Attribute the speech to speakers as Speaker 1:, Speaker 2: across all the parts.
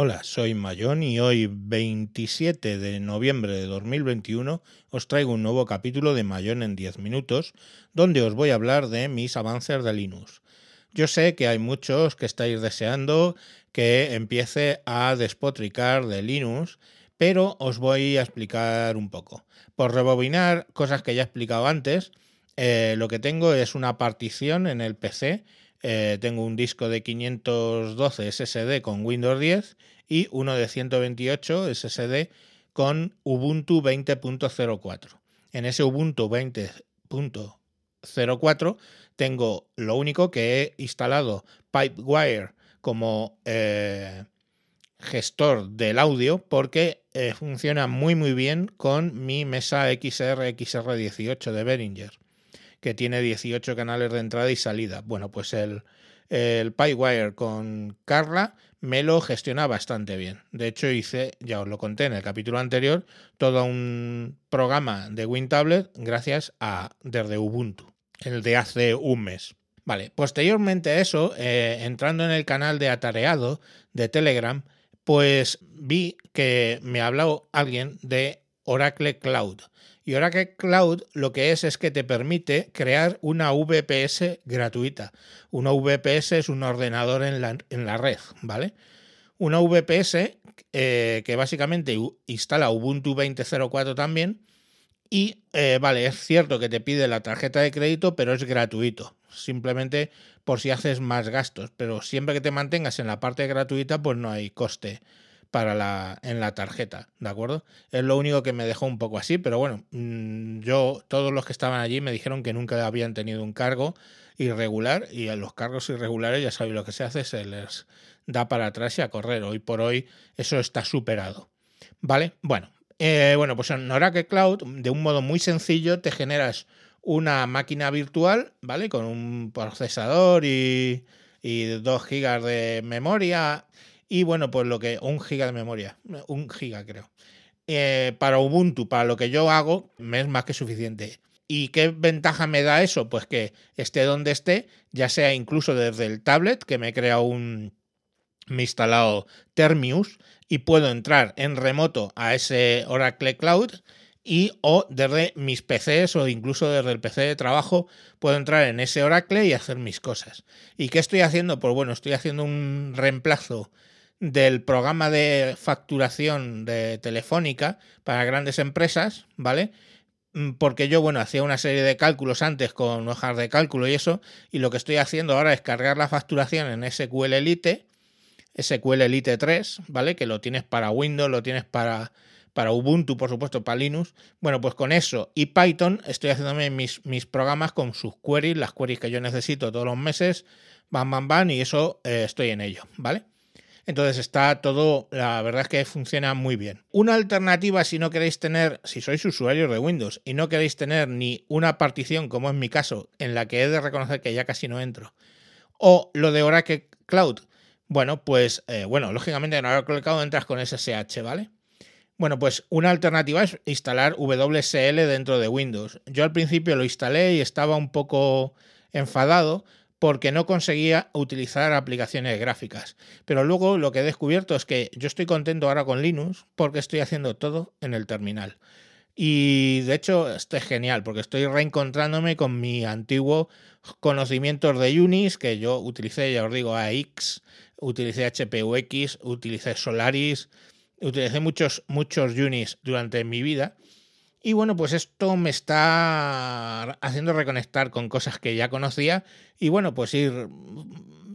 Speaker 1: Hola, soy Mayón y hoy 27 de noviembre de 2021 os traigo un nuevo capítulo de Mayón en 10 minutos donde os voy a hablar de mis avances de Linux. Yo sé que hay muchos que estáis deseando que empiece a despotricar de Linux, pero os voy a explicar un poco. Por rebobinar cosas que ya he explicado antes, eh, lo que tengo es una partición en el PC eh, tengo un disco de 512 SSD con Windows 10 y uno de 128 SSD con Ubuntu 20.04. En ese Ubuntu 20.04 tengo lo único que he instalado Pipewire como eh, gestor del audio porque eh, funciona muy muy bien con mi mesa XR XR18 de Behringer que tiene 18 canales de entrada y salida. Bueno, pues el, el PyWire con Carla me lo gestiona bastante bien. De hecho, hice, ya os lo conté en el capítulo anterior, todo un programa de WinTablet gracias a desde Ubuntu, el de hace un mes. Vale, posteriormente a eso, eh, entrando en el canal de Atareado de Telegram, pues vi que me habló alguien de Oracle Cloud. Y Oracle Cloud lo que es es que te permite crear una VPS gratuita. Una VPS es un ordenador en la, red, ¿vale? Una VPS eh, que básicamente instala Ubuntu 20.04 también. Y eh, vale, es cierto que te pide la tarjeta de crédito, pero es gratuito. Simplemente por si haces más gastos. Pero siempre que te mantengas en la parte gratuita, pues no hay coste para la, en la tarjeta, ¿de acuerdo? Es lo único que me dejó un poco así, pero bueno, mm, yo, todos los que estaban allí me dijeron que nunca habían tenido un cargo irregular y a los cargos irregulares ya sabéis lo que se hace, se les da para atrás y a correr. Hoy por hoy eso está superado, ¿vale? Bueno, eh, bueno, pues en Oracle Cloud, de un modo muy sencillo, te generas una máquina virtual, ¿vale? Con un procesador y, y 2 gigas de memoria y bueno, pues lo que. Un giga de memoria. Un giga, creo. Eh, para Ubuntu, para lo que yo hago, me es más que suficiente. ¿Y qué ventaja me da eso? Pues que esté donde esté, ya sea incluso desde el tablet, que me crea un. Me instalado Termius y puedo entrar en remoto a ese Oracle Cloud y o desde mis PCs o incluso desde el PC de trabajo puedo entrar en ese Oracle y hacer mis cosas. ¿Y qué estoy haciendo? Pues bueno, estoy haciendo un reemplazo del programa de facturación de Telefónica para grandes empresas, ¿vale? Mm, porque yo, bueno, hacía una serie de cálculos antes con hojas de cálculo y eso, y lo que estoy haciendo ahora es cargar la facturación en SQL Elite, SQL Elite 3, ¿vale? Que lo tienes para Windows, lo tienes para, para Ubuntu, por supuesto, para Linux. Bueno, pues con eso y Python estoy haciéndome mis, mis programas con sus queries, las queries que yo necesito todos los meses, bam, bam, bam, y eso eh, estoy en ello, ¿vale? Entonces está todo, la verdad es que funciona muy bien. Una alternativa si no queréis tener, si sois usuarios de Windows y no queréis tener ni una partición, como es mi caso, en la que he de reconocer que ya casi no entro, o lo de Oracle Cloud, bueno, pues, eh, bueno, lógicamente en Oracle Cloud entras con SSH, ¿vale? Bueno, pues una alternativa es instalar WSL dentro de Windows. Yo al principio lo instalé y estaba un poco enfadado porque no conseguía utilizar aplicaciones gráficas. Pero luego lo que he descubierto es que yo estoy contento ahora con Linux porque estoy haciendo todo en el terminal. Y de hecho, esto es genial porque estoy reencontrándome con mi antiguo conocimientos de Unis que yo utilicé, ya os digo, AX, utilicé HPUX, utilicé Solaris, utilicé muchos, muchos Unis durante mi vida y bueno, pues esto me está haciendo reconectar con cosas que ya conocía y bueno, pues ir...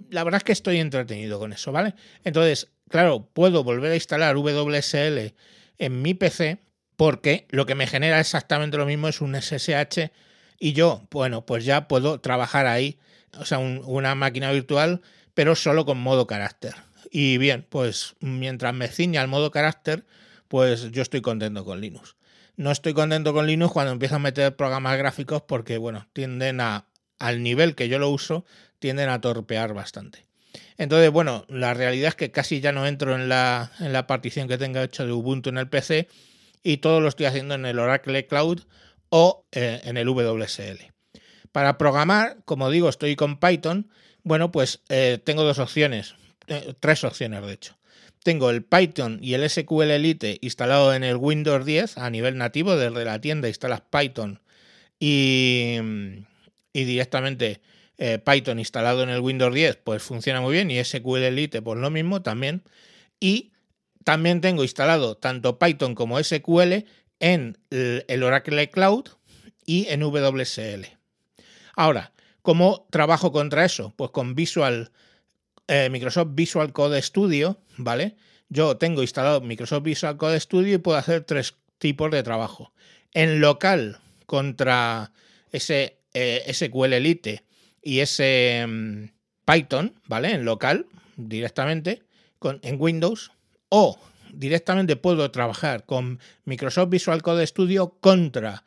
Speaker 1: La verdad es que estoy entretenido con eso, ¿vale? Entonces, claro, puedo volver a instalar WSL en mi PC porque lo que me genera exactamente lo mismo es un SSH y yo, bueno, pues ya puedo trabajar ahí, o sea, una máquina virtual, pero solo con modo carácter. Y bien, pues mientras me ciña al modo carácter, pues yo estoy contento con Linux. No estoy contento con Linux cuando empiezo a meter programas gráficos porque, bueno, tienden a, al nivel que yo lo uso, tienden a torpear bastante. Entonces, bueno, la realidad es que casi ya no entro en la, en la partición que tenga hecho de Ubuntu en el PC y todo lo estoy haciendo en el Oracle Cloud o eh, en el WSL. Para programar, como digo, estoy con Python. Bueno, pues eh, tengo dos opciones, eh, tres opciones de hecho. Tengo el Python y el SQL Elite instalado en el Windows 10 a nivel nativo, desde la tienda instalas Python y, directamente eh, Python instalado en el Windows 10 pues funciona muy bien y SQL Elite pues lo mismo también. Y también tengo instalado tanto Python como SQL en el Oracle Cloud y en WSL. Ahora, ¿cómo trabajo contra eso? Pues con Visual, eh, Microsoft Visual Code Studio, ¿vale? Yo tengo instalado Microsoft Visual Code Studio y puedo hacer tres tipos de trabajo. En local contra ese eh, SQL Elite y ese mm, Python, ¿vale? En local, directamente, con, en Windows, o directamente puedo trabajar con Microsoft Visual Code Studio contra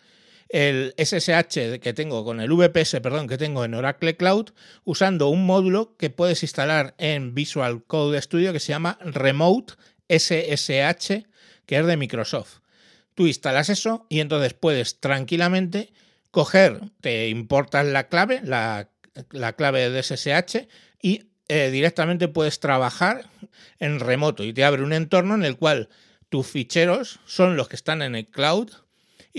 Speaker 1: el SSH que tengo con el VPS, perdón, que tengo en Oracle Cloud, usando un módulo que puedes instalar en Visual Code Studio que se llama Remote SSH, que es de Microsoft. Tú instalas eso y entonces puedes tranquilamente coger, te importas la clave, la, clave de SSH y eh, directamente puedes trabajar en remoto y te abre un entorno en el cual tus ficheros son los que están en el cloud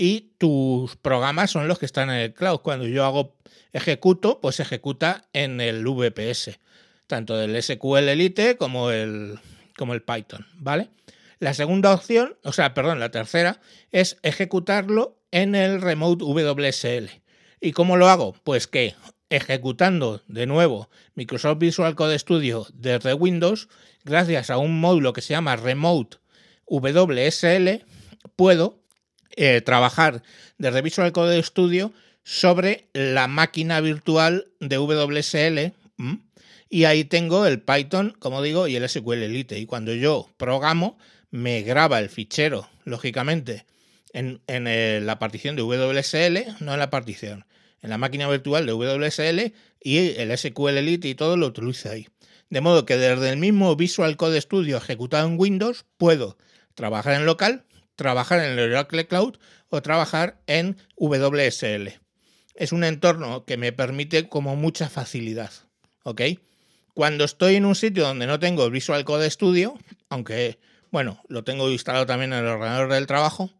Speaker 1: y tus programas son los que están en el cloud. Cuando yo hago ejecuto, pues ejecuta en el VPS, tanto del SQL Elite como el, como el Python, ¿vale? La segunda opción, o sea, perdón, la tercera, es ejecutarlo en el Remote WSL. ¿Y cómo lo hago? Pues que ejecutando de nuevo Microsoft Visual Code Studio desde Windows, gracias a un módulo que se llama Remote WSL, puedo eh, trabajar desde Visual Code Studio sobre la máquina virtual de WSL. Y ahí tengo el Python, como digo, y el SQL Elite. Y cuando yo programo, me graba el fichero, lógicamente, en, en la partición de WSL, no en la partición, en la máquina virtual de WSL y el SQL Elite y todo lo utilizo ahí. De modo que desde el mismo Visual Code Studio ejecutado en Windows puedo trabajar en local trabajar en el Oracle Cloud o trabajar en WSL. Es un entorno que me permite como mucha facilidad. ¿Ok? Cuando estoy en un sitio donde no tengo Visual Code Studio, aunque, bueno, lo tengo instalado también en el ordenador del trabajo,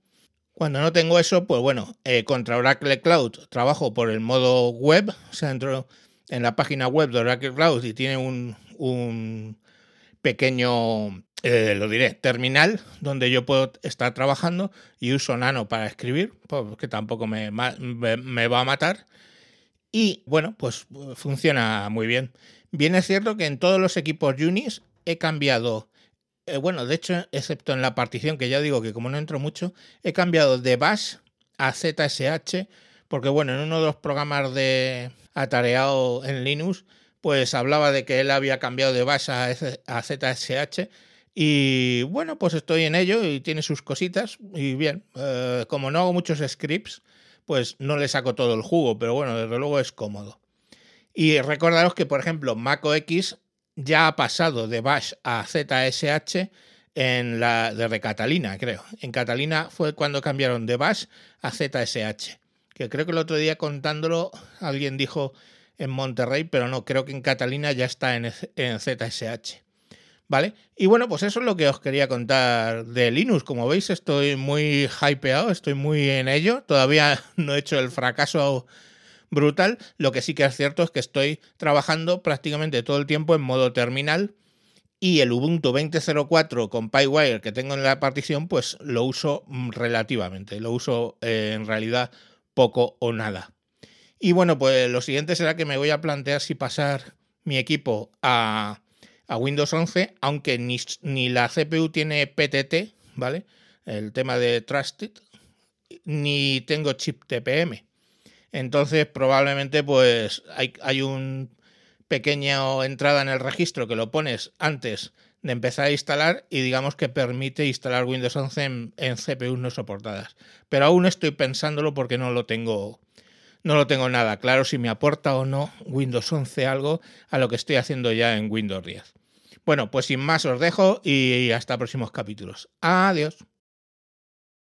Speaker 1: cuando no tengo eso, pues bueno, eh, contra Oracle Cloud trabajo por el modo web, o sea, entro en la página web de Oracle Cloud y tiene un, un pequeño eh, lo diré, terminal donde yo puedo estar trabajando y uso Nano para escribir, porque tampoco me, me, va a matar. Y bueno, pues funciona muy bien. Bien es cierto que en todos los equipos Unis he cambiado, eh, bueno, de hecho, excepto en la partición, que ya digo que como no entro mucho, he cambiado de Bash a ZSH, porque bueno, en uno de los programas de atareado en Linux, pues hablaba de que él había cambiado de Bash a ZSH y bueno, pues estoy en ello y tiene sus cositas. Y bien, eh, como no hago muchos scripts, pues no le saco todo el jugo, pero bueno, desde luego es cómodo. Y recordaros que, por ejemplo, Mac OS ya ha pasado de Bash a ZSH en la de Catalina, creo. En Catalina fue cuando cambiaron de Bash a ZSH. Que creo que el otro día contándolo alguien dijo en Monterrey, pero no, creo que en Catalina ya está en ZSH. ¿Vale? Y bueno, pues eso es lo que os quería contar de Linux. Como veis, estoy muy hypeado, estoy muy en ello. Todavía no he hecho el fracaso brutal. Lo que sí que es cierto es que estoy trabajando prácticamente todo el tiempo en modo terminal. Y el Ubuntu 20.04 con PyWire que tengo en la partición, pues lo uso relativamente. Lo uso eh, en realidad poco o nada. Y bueno, pues lo siguiente será que me voy a plantear si pasar mi equipo a a Windows 11, aunque ni, la CPU tiene PTT, ¿vale? El tema de Trusted, ni tengo chip TPM. Entonces, probablemente, pues hay, hay un pequeña entrada en el registro que lo pones antes de empezar a instalar y digamos que permite instalar Windows 11 en, en CPUs no soportadas. Pero aún estoy pensándolo porque no lo tengo no lo tengo nada claro si me aporta o no Windows 11 algo a lo que estoy haciendo ya en Windows 10. Bueno, pues sin más os dejo y hasta próximos capítulos. Adiós.